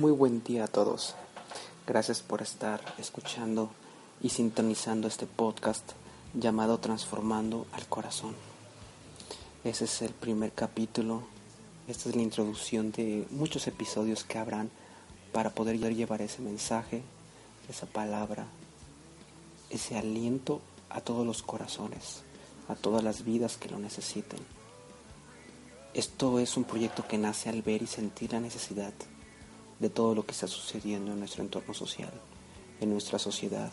Muy buen día a todos. Gracias por estar escuchando y sintonizando este podcast llamado Transformando al Corazón. Ese es el primer capítulo. Esta es la introducción de muchos episodios que habrán para poder llevar ese mensaje, esa palabra, ese aliento a todos los corazones, a todas las vidas que lo necesiten. Esto es un proyecto que nace al ver y sentir la necesidad de todo lo que está sucediendo en nuestro entorno social, en nuestra sociedad,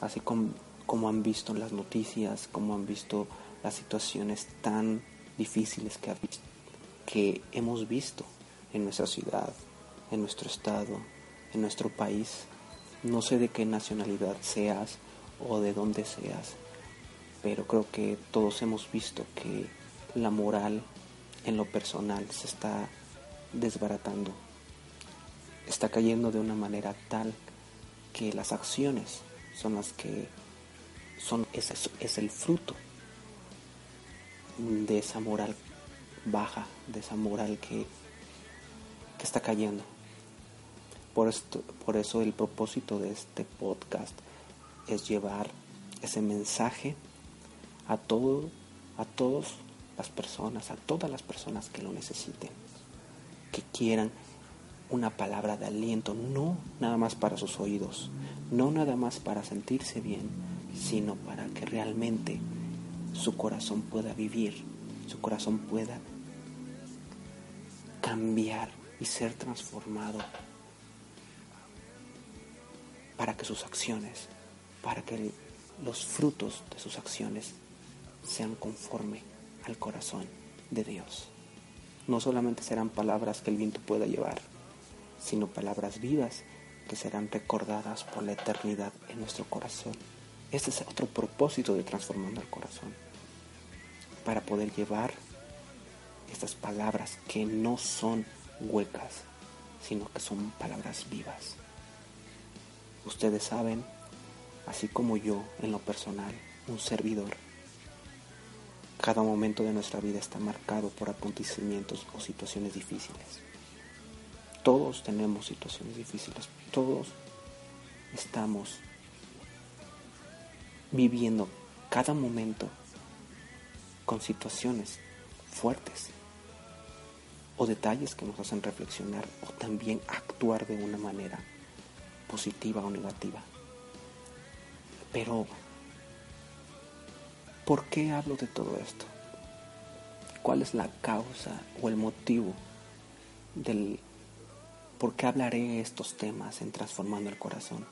así como, han visto las noticias, como han visto las situaciones tan difíciles que, que hemos visto en nuestra ciudad, en nuestro estado, en nuestro país. No sé de qué nacionalidad seas o de dónde seas, pero creo que todos hemos visto que la moral en lo personal se está desbaratando, está cayendo de una manera tal que las acciones son las que son es, es el fruto de esa moral baja, de esa moral que, que está cayendo. Por, esto, por eso el propósito de este podcast es llevar ese mensaje a todo, a todas las personas, a todas las personas que lo necesiten, que quieran una palabra de aliento, no nada más para sus oídos, no nada más para sentirse bien, sino para que realmente su corazón pueda vivir, su corazón pueda cambiar y ser transformado para que sus acciones, para que los frutos de sus acciones sean conforme al corazón de Dios. No solamente serán palabras que el viento pueda llevar, sino palabras vivas que serán recordadas por la eternidad en nuestro corazón. Este es otro propósito de transformando el corazón, para poder llevar estas palabras que no son huecas, sino que son palabras vivas. Ustedes saben, así como yo en lo personal, un servidor, cada momento de nuestra vida está marcado por acontecimientos o situaciones difíciles. Todos tenemos situaciones difíciles, todos estamos viviendo cada momento con situaciones fuertes o detalles que nos hacen reflexionar o también actuar de una manera positiva o negativa. Pero, ¿por qué hablo de todo esto? ¿Cuál es la causa o el motivo del ¿por qué hablaré estos temas en Transformando el Corazón?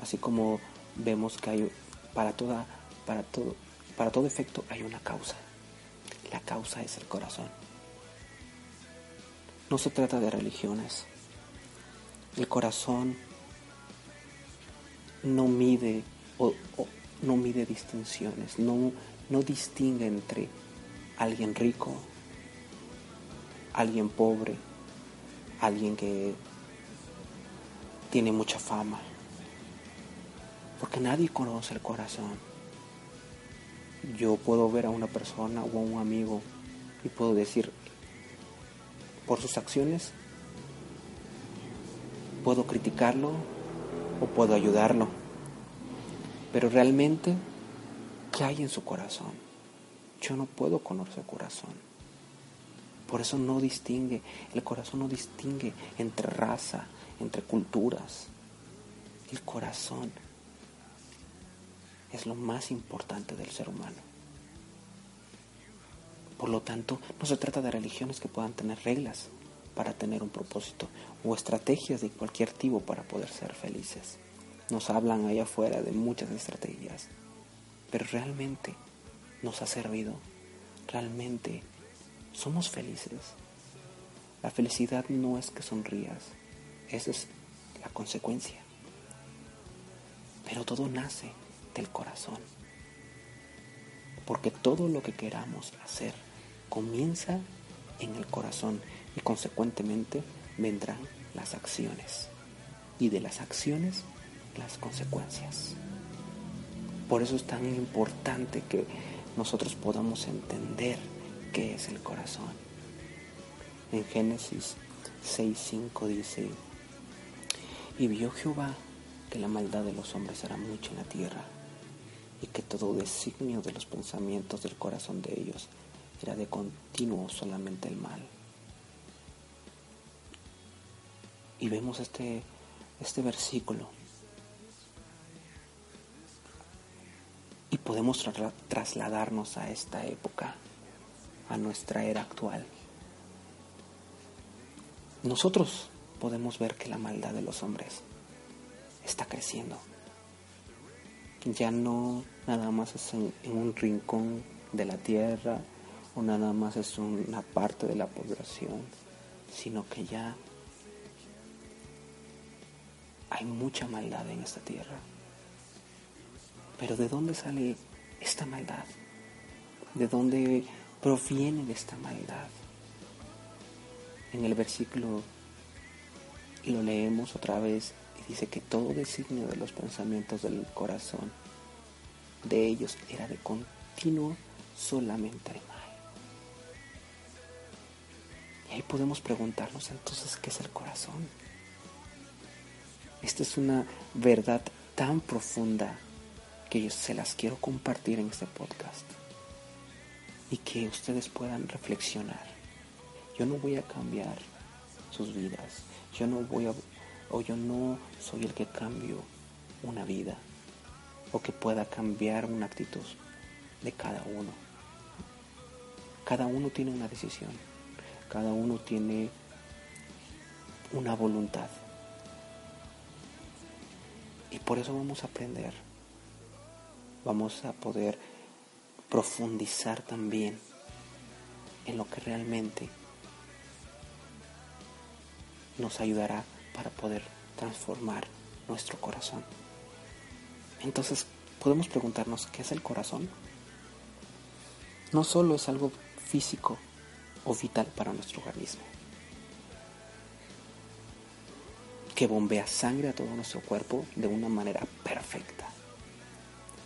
Así como vemos que hay para toda, para todo, para todo efecto hay una causa. La causa es el corazón. No se trata de religiones. El corazón no mide o, no mide distinciones, no, no distingue entre alguien rico, alguien pobre, alguien que tiene mucha fama. Porque nadie conoce el corazón. Yo puedo ver a una persona o a un amigo y puedo decir, por sus acciones, puedo criticarlo o puedo ayudarlo. Pero realmente, ¿qué hay en su corazón? Yo no puedo conocer su corazón. Por eso no distingue, el corazón no distingue entre raza, entre culturas. El corazón es lo más importante del ser humano. Por lo tanto, no se trata de religiones que puedan tener reglas para tener un propósito o estrategias de cualquier tipo para poder ser felices. Nos hablan allá afuera de muchas estrategias, pero realmente nos ha servido, realmente somos felices. La felicidad no es que sonrías, esa es la consecuencia. Pero todo nace del corazón. Porque todo lo que queramos hacer comienza en el corazón y consecuentemente vendrán las acciones. Y de las acciones las consecuencias. Por eso es tan importante que nosotros podamos entender qué es el corazón. En Génesis 6.5 dice, y vio Jehová que la maldad de los hombres era mucha en la tierra, y que todo designio de los pensamientos del corazón de ellos era de continuo solamente el mal. Y vemos este, este versículo. Y podemos trasladarnos a esta época, a nuestra era actual. Nosotros podemos ver que la maldad de los hombres está creciendo. Ya no nada más es en, un rincón de la tierra o nada más es una parte de la población, sino que ya hay mucha maldad en esta tierra. Pero ¿de dónde sale esta maldad? ¿De dónde proviene esta maldad? En el versículo lo leemos otra vez y dice que todo designio de los pensamientos del corazón de ellos era de continuo solamente el mal. Y ahí podemos preguntarnos entonces qué es el corazón. Esta es una verdad tan profunda que yo se las quiero compartir en este podcast y que ustedes puedan reflexionar. Yo no voy a cambiar sus vidas. Yo no voy a o yo no soy el que cambio una vida o que pueda cambiar una actitud de cada uno. Cada uno tiene una decisión, cada uno tiene una voluntad. Y por eso vamos a aprender, vamos a poder profundizar también en lo que realmente nos ayudará para poder transformar nuestro corazón. Entonces, podemos preguntarnos, ¿qué es el corazón? No solo es algo físico o vital para nuestro organismo, que bombea sangre a todo nuestro cuerpo de una manera perfecta.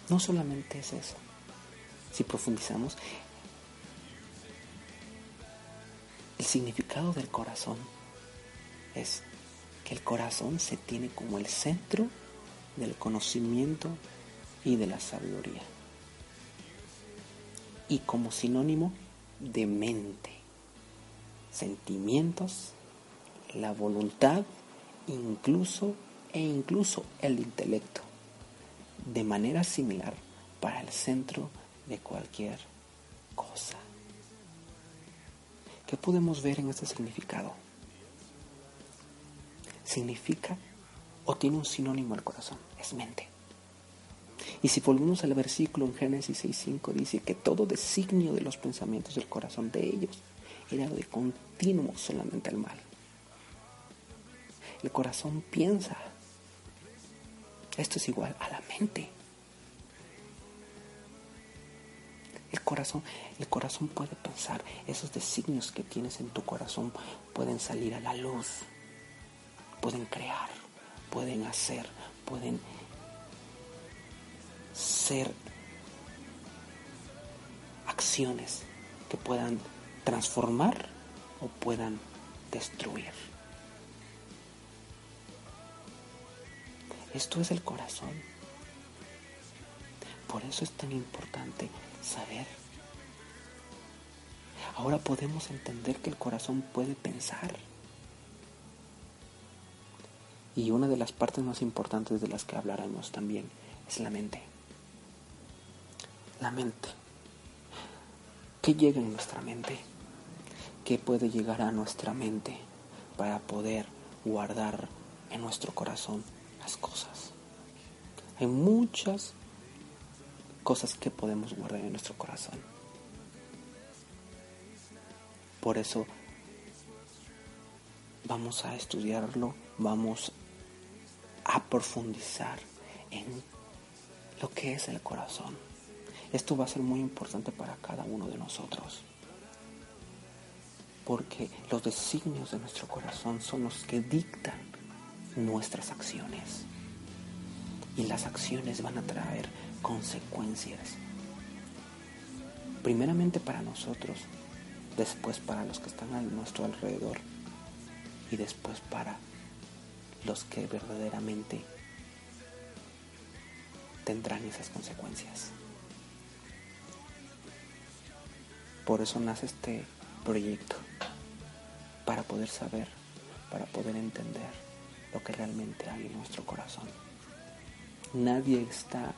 No solamente es eso. Si profundizamos, el significado del corazón es que el corazón se tiene como el centro del conocimiento y de la sabiduría. Y como sinónimo de mente, sentimientos, la voluntad, incluso e incluso el intelecto, de manera similar para el centro de cualquier cosa. ¿Qué podemos ver en este significado? significa o tiene un sinónimo al corazón, es mente. Y si volvemos al versículo en Génesis 6.5, dice que todo designio de los pensamientos del corazón de ellos era de continuo solamente el mal. El corazón piensa. Esto es igual a la mente. El corazón puede pensar. Esos designios que tienes en tu corazón pueden salir a la luz pueden crear, pueden hacer, pueden ser acciones que puedan transformar o puedan destruir. Esto es el corazón. Por eso es tan importante saber. Ahora podemos entender que el corazón puede pensar. Y una de las partes más importantes de las que hablaremos también es la mente. La mente. ¿Qué llega en nuestra mente? ¿Qué puede llegar a nuestra mente para poder guardar en nuestro corazón las cosas? Hay muchas cosas que podemos guardar en nuestro corazón. Por eso vamos a estudiarlo, vamos a profundizar en lo que es el corazón. Esto va a ser muy importante para cada uno de nosotros. Porque los designios de nuestro corazón son los que dictan nuestras acciones. Y las acciones van a traer consecuencias. Primeramente para nosotros, después para los que están a nuestro alrededor y después para los que verdaderamente tendrán esas consecuencias. Por eso nace este proyecto, para poder saber, para poder entender lo que realmente hay en nuestro corazón. Nadie está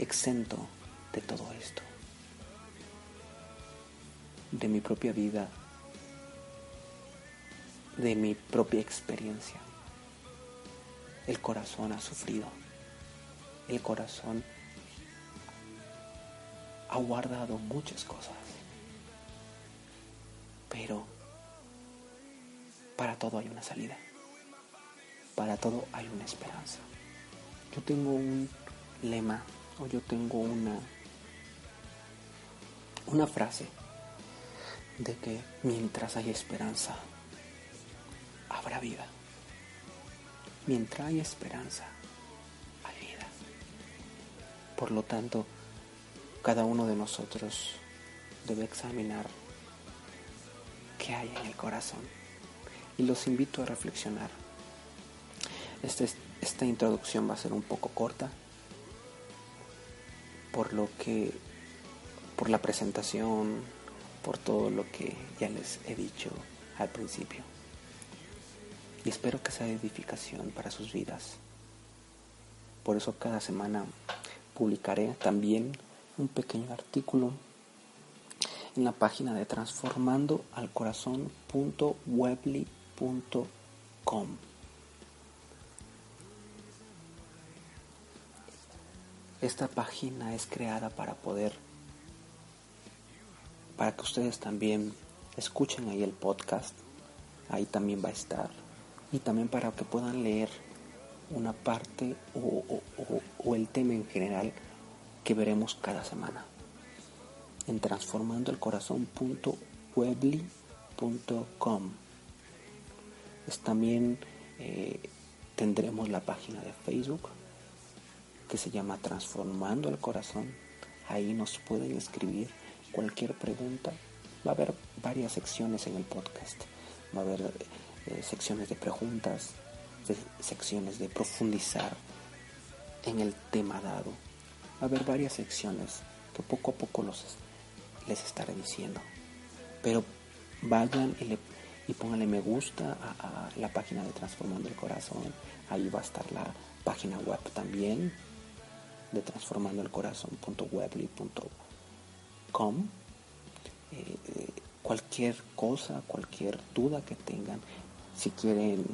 exento de todo esto. De mi propia vida, de mi propia experiencia. El corazón ha sufrido. El corazón ha guardado muchas cosas. Pero para todo hay una salida. Para todo hay una esperanza. Yo tengo un lema o yo tengo una una frase de que mientras hay esperanza habrá vida. Mientras hay esperanza hay vida. Por lo tanto, cada uno de nosotros debe examinar qué hay en el corazón. Y los invito a reflexionar. Este, esta introducción va a ser un poco corta, por lo que, por la presentación, por todo lo que ya les he dicho al principio. Y espero que sea edificación para sus vidas. Por eso cada semana publicaré también un pequeño artículo en la página de transformandoalcorazon.webly.com. Esta página es creada para poder, para que ustedes también escuchen ahí el podcast, ahí también va a estar, y también para que puedan leer una parte o, o el tema en general que veremos cada semana. En transformandoelcorazon.webly.com. También eh, tendremos la página de Facebook que se llama Transformando el Corazón. Ahí nos pueden escribir cualquier pregunta. Va a haber varias secciones en el podcast. Va a haber eh, secciones de preguntas, secciones de profundizar en el tema dado va a haber varias secciones que poco a poco los, les estaré diciendo. Pero vayan y, le, y pónganle me gusta a, la página de Transformando el Corazón. Ahí va a estar la página web también de transformando el. Eh, cualquier cosa, cualquier duda que tengan, si quieren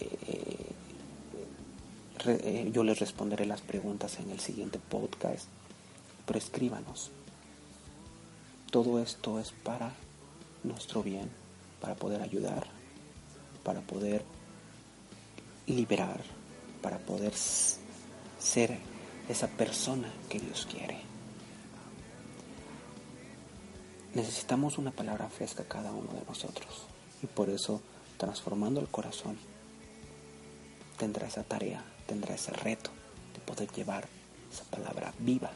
eh, eh, yo les responderé las preguntas en el siguiente podcast, pero escríbanos. Todo esto es para nuestro bien, para poder ayudar, para poder liberar, para poder ser esa persona que Dios quiere. Necesitamos una palabra fresca cada uno de nosotros y por eso transformando el corazón tendrá esa tarea tendrá ese reto de poder llevar esa palabra viva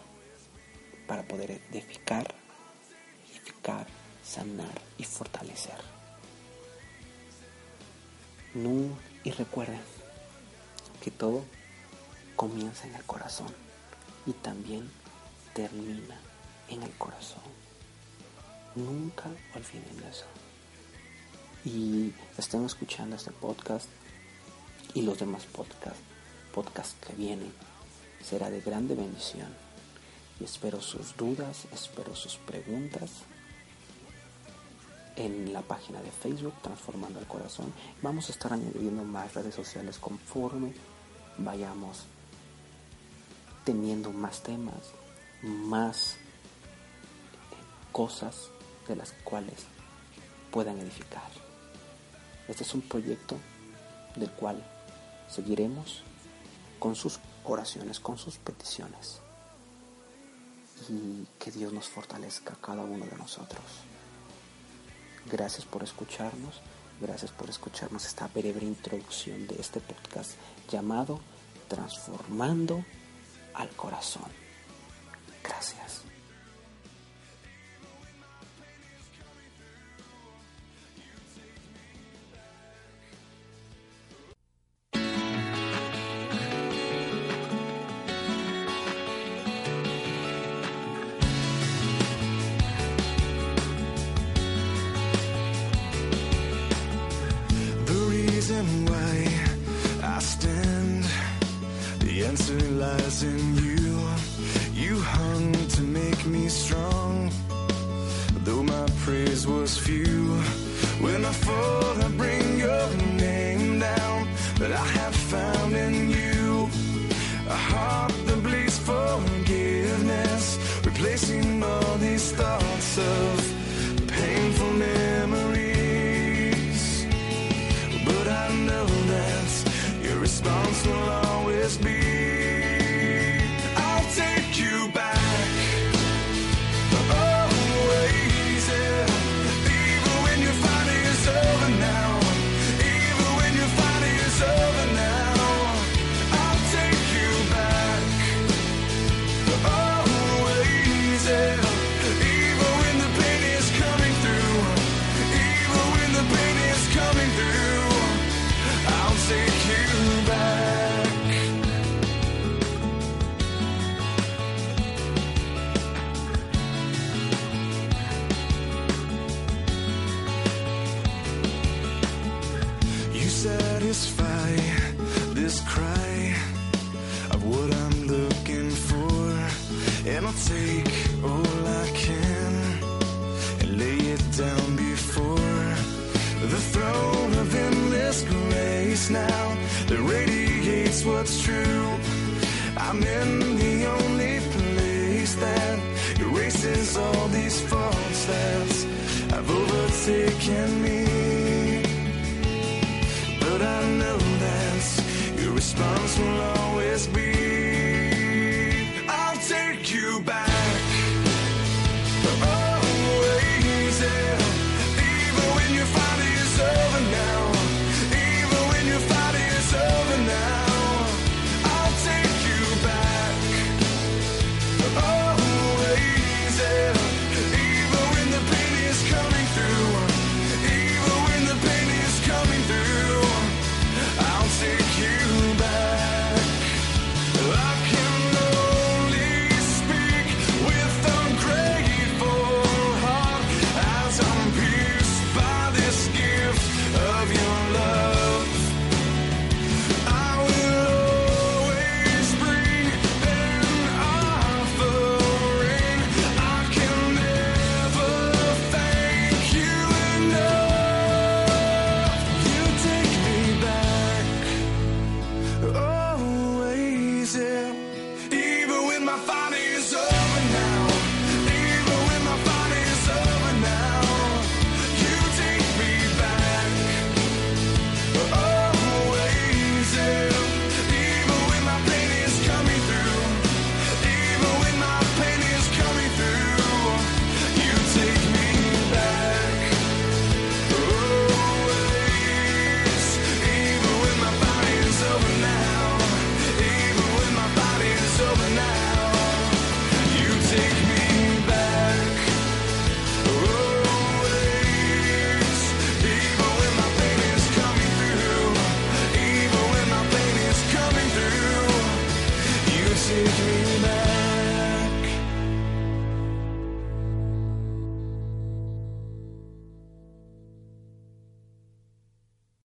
para poder edificar, edificar, sanar y fortalecer. No, y recuerden que todo comienza en el corazón y también termina en el corazón. Nunca olviden eso. Y estén escuchando este podcast y los demás podcasts podcast que viene será de grande bendición. Y espero sus dudas, espero sus preguntas en la página de Facebook Transformando el Corazón. Vamos a estar añadiendo más redes sociales conforme vayamos teniendo más temas, más cosas de las cuales puedan edificar. Este es un proyecto del cual seguiremos con sus oraciones, con sus peticiones. Y que Dios nos fortalezca a cada uno de nosotros. Gracias por escucharnos, gracias por escucharnos esta breve introducción de este podcast llamado Transformando al Corazón. Praise was few, when I fall, I bring your name down. But I have found in you a heart that bleeds forgiveness, replacing all these thoughts of painful memories. But I know that your response and I'll take all I can and lay it down before the throne of endless grace now that radiates what's true. I'm in the only place that erases all these faults that have overtaken me. But I know that your response will always be